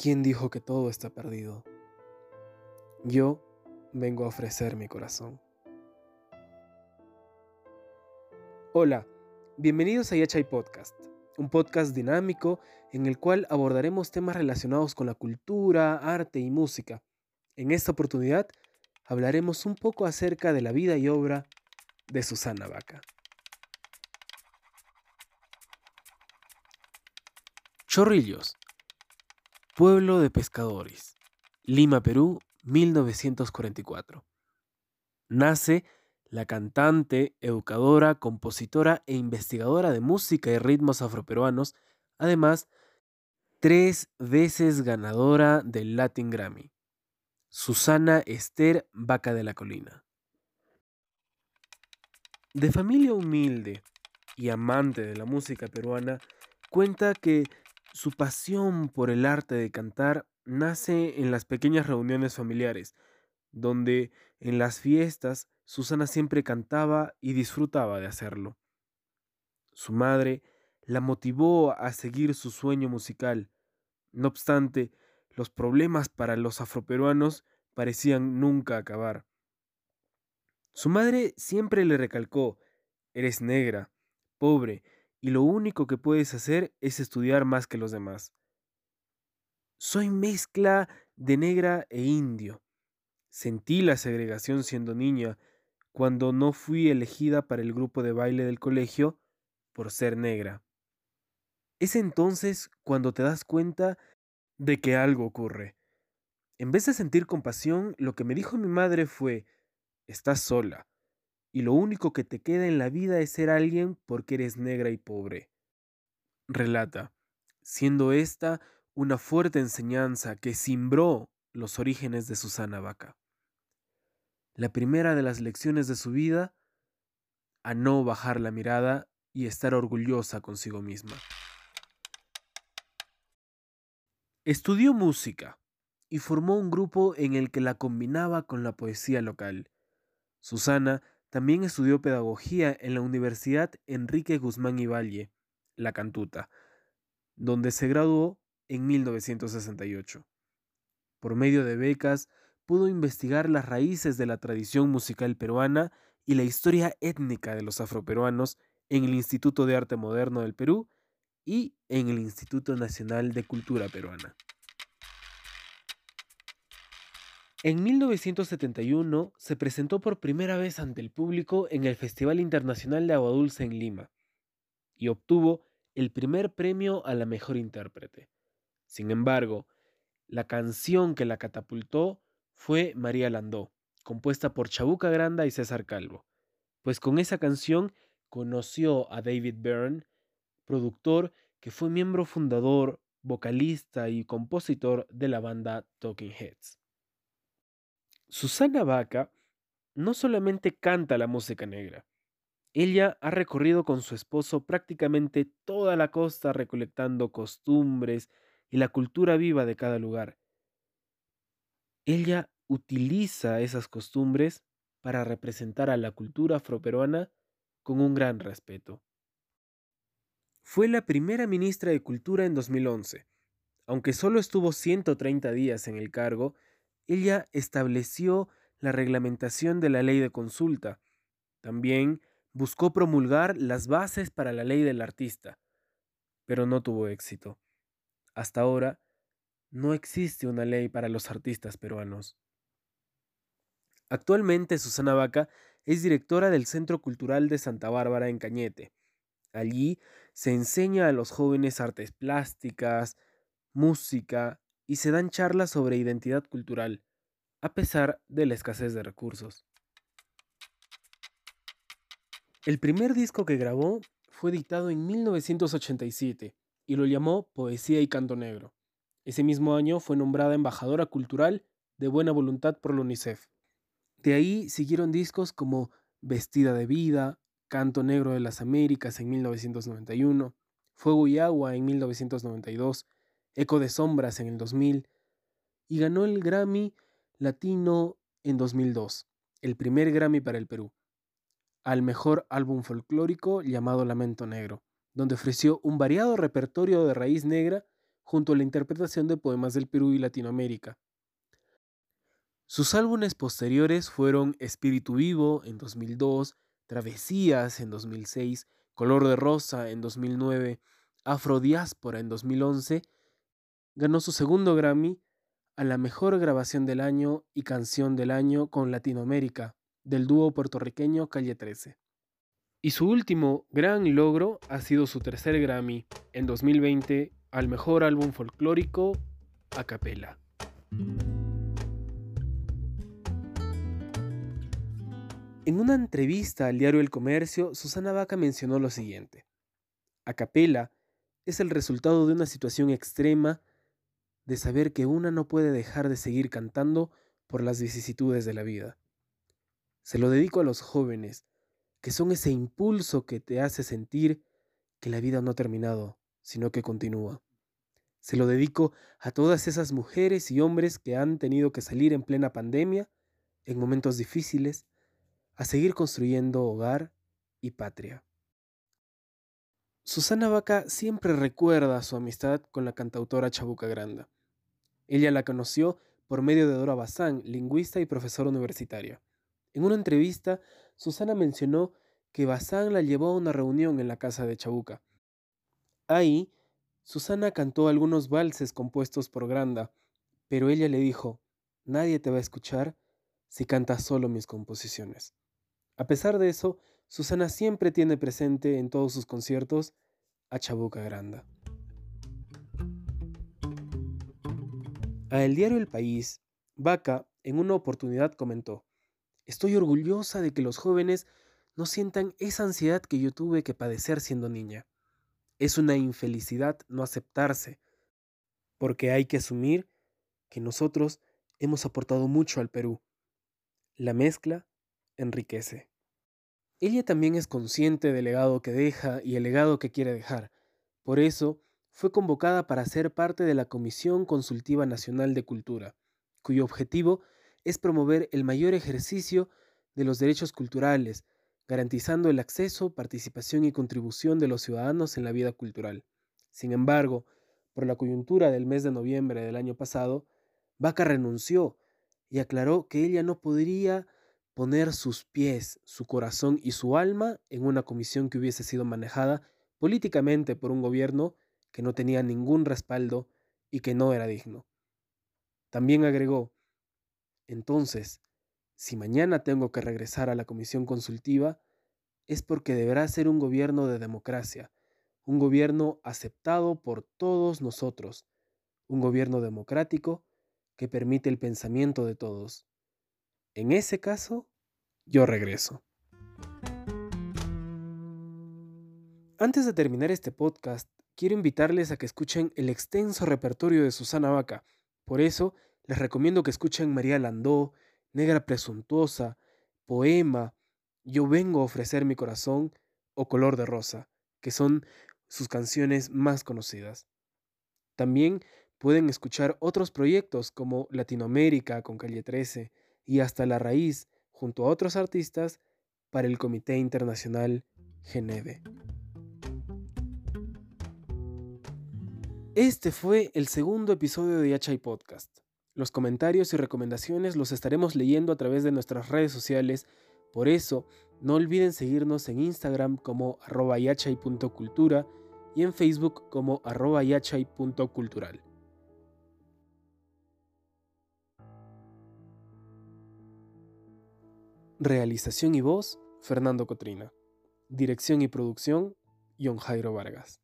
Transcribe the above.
¿Quién dijo que todo está perdido? Yo vengo a ofrecer mi corazón. Hola, bienvenidos a Yachay Podcast, un podcast dinámico en el cual abordaremos temas relacionados con la cultura, arte y música. En esta oportunidad hablaremos un poco acerca de la vida y obra de Susana Vaca. Chorrillos, pueblo de pescadores, Lima, Perú, 1944. Nace la cantante, educadora, compositora e investigadora de música y ritmos afroperuanos, además, tres veces ganadora del Latin Grammy. Susana Esther Vaca de la Colina. De familia humilde y amante de la música peruana, cuenta que su pasión por el arte de cantar nace en las pequeñas reuniones familiares, donde en las fiestas Susana siempre cantaba y disfrutaba de hacerlo. Su madre la motivó a seguir su sueño musical. No obstante, los problemas para los afroperuanos parecían nunca acabar. Su madre siempre le recalcó, eres negra, pobre, y lo único que puedes hacer es estudiar más que los demás. Soy mezcla de negra e indio. Sentí la segregación siendo niña, cuando no fui elegida para el grupo de baile del colegio por ser negra. Es entonces cuando te das cuenta de que algo ocurre. En vez de sentir compasión, lo que me dijo mi madre fue, estás sola y lo único que te queda en la vida es ser alguien porque eres negra y pobre. Relata, siendo esta una fuerte enseñanza que cimbró los orígenes de Susana Vaca. La primera de las lecciones de su vida, a no bajar la mirada y estar orgullosa consigo misma. Estudió música y formó un grupo en el que la combinaba con la poesía local. Susana también estudió pedagogía en la Universidad Enrique Guzmán y Valle, La Cantuta, donde se graduó en 1968. Por medio de becas, pudo investigar las raíces de la tradición musical peruana y la historia étnica de los afroperuanos en el Instituto de Arte Moderno del Perú y en el Instituto Nacional de Cultura Peruana. En 1971 se presentó por primera vez ante el público en el Festival Internacional de Agua Dulce en Lima y obtuvo el primer premio a la mejor intérprete. Sin embargo, la canción que la catapultó fue María Landó, compuesta por Chabuca Granda y César Calvo, pues con esa canción conoció a David Byrne, productor que fue miembro fundador, vocalista y compositor de la banda Talking Heads. Susana Vaca no solamente canta la música negra, ella ha recorrido con su esposo prácticamente toda la costa recolectando costumbres y la cultura viva de cada lugar. Ella utiliza esas costumbres para representar a la cultura afroperuana con un gran respeto. Fue la primera ministra de Cultura en 2011. Aunque solo estuvo 130 días en el cargo, ella estableció la reglamentación de la ley de consulta. También buscó promulgar las bases para la ley del artista, pero no tuvo éxito. Hasta ahora, no existe una ley para los artistas peruanos. Actualmente Susana Vaca es directora del Centro Cultural de Santa Bárbara en Cañete. Allí se enseña a los jóvenes artes plásticas, música y se dan charlas sobre identidad cultural, a pesar de la escasez de recursos. El primer disco que grabó fue dictado en 1987 y lo llamó Poesía y Canto Negro. Ese mismo año fue nombrada embajadora cultural de buena voluntad por la UNICEF. De ahí siguieron discos como Vestida de Vida, Canto Negro de las Américas en 1991, Fuego y Agua en 1992, Eco de Sombras en el 2000, y ganó el Grammy Latino en 2002, el primer Grammy para el Perú, al mejor álbum folclórico llamado Lamento Negro, donde ofreció un variado repertorio de raíz negra junto a la interpretación de poemas del Perú y Latinoamérica. Sus álbumes posteriores fueron Espíritu Vivo en 2002, Travesías en 2006, Color de Rosa en 2009, Afrodiáspora en 2011. Ganó su segundo Grammy a la mejor grabación del año y canción del año con Latinoamérica, del dúo puertorriqueño Calle 13. Y su último gran logro ha sido su tercer Grammy en 2020 al mejor álbum folclórico a capela. En una entrevista al diario El Comercio, Susana Vaca mencionó lo siguiente. A capela es el resultado de una situación extrema de saber que una no puede dejar de seguir cantando por las vicisitudes de la vida. Se lo dedico a los jóvenes, que son ese impulso que te hace sentir que la vida no ha terminado, sino que continúa. Se lo dedico a todas esas mujeres y hombres que han tenido que salir en plena pandemia, en momentos difíciles, a seguir construyendo hogar y patria. Susana Vaca siempre recuerda su amistad con la cantautora Chabuca Granda. Ella la conoció por medio de Dora Bazán, lingüista y profesora universitaria. En una entrevista, Susana mencionó que Bazán la llevó a una reunión en la casa de Chabuca. Ahí, Susana cantó algunos valses compuestos por Granda, pero ella le dijo, nadie te va a escuchar si cantas solo mis composiciones. A pesar de eso, Susana siempre tiene presente en todos sus conciertos a Chabuca Granda. A el diario El País, Vaca en una oportunidad comentó, Estoy orgullosa de que los jóvenes no sientan esa ansiedad que yo tuve que padecer siendo niña. Es una infelicidad no aceptarse, porque hay que asumir que nosotros hemos aportado mucho al Perú. La mezcla enriquece. Ella también es consciente del legado que deja y el legado que quiere dejar. Por eso, fue convocada para ser parte de la Comisión Consultiva Nacional de Cultura, cuyo objetivo es promover el mayor ejercicio de los derechos culturales, garantizando el acceso, participación y contribución de los ciudadanos en la vida cultural. Sin embargo, por la coyuntura del mes de noviembre del año pasado, Vaca renunció y aclaró que ella no podría poner sus pies, su corazón y su alma en una comisión que hubiese sido manejada políticamente por un gobierno que no tenía ningún respaldo y que no era digno. También agregó, entonces, si mañana tengo que regresar a la comisión consultiva, es porque deberá ser un gobierno de democracia, un gobierno aceptado por todos nosotros, un gobierno democrático que permite el pensamiento de todos, en ese caso, yo regreso. Antes de terminar este podcast, quiero invitarles a que escuchen el extenso repertorio de Susana Vaca. Por eso, les recomiendo que escuchen María Landó, Negra Presuntuosa, Poema, Yo vengo a ofrecer mi corazón o Color de Rosa, que son sus canciones más conocidas. También pueden escuchar otros proyectos como Latinoamérica con Calle 13, y hasta la raíz junto a otros artistas para el Comité Internacional Geneve. Este fue el segundo episodio de Yachay Podcast. Los comentarios y recomendaciones los estaremos leyendo a través de nuestras redes sociales, por eso no olviden seguirnos en Instagram como arroba y en Facebook como arroba. Realización y voz, Fernando Cotrina. Dirección y producción, John Jairo Vargas.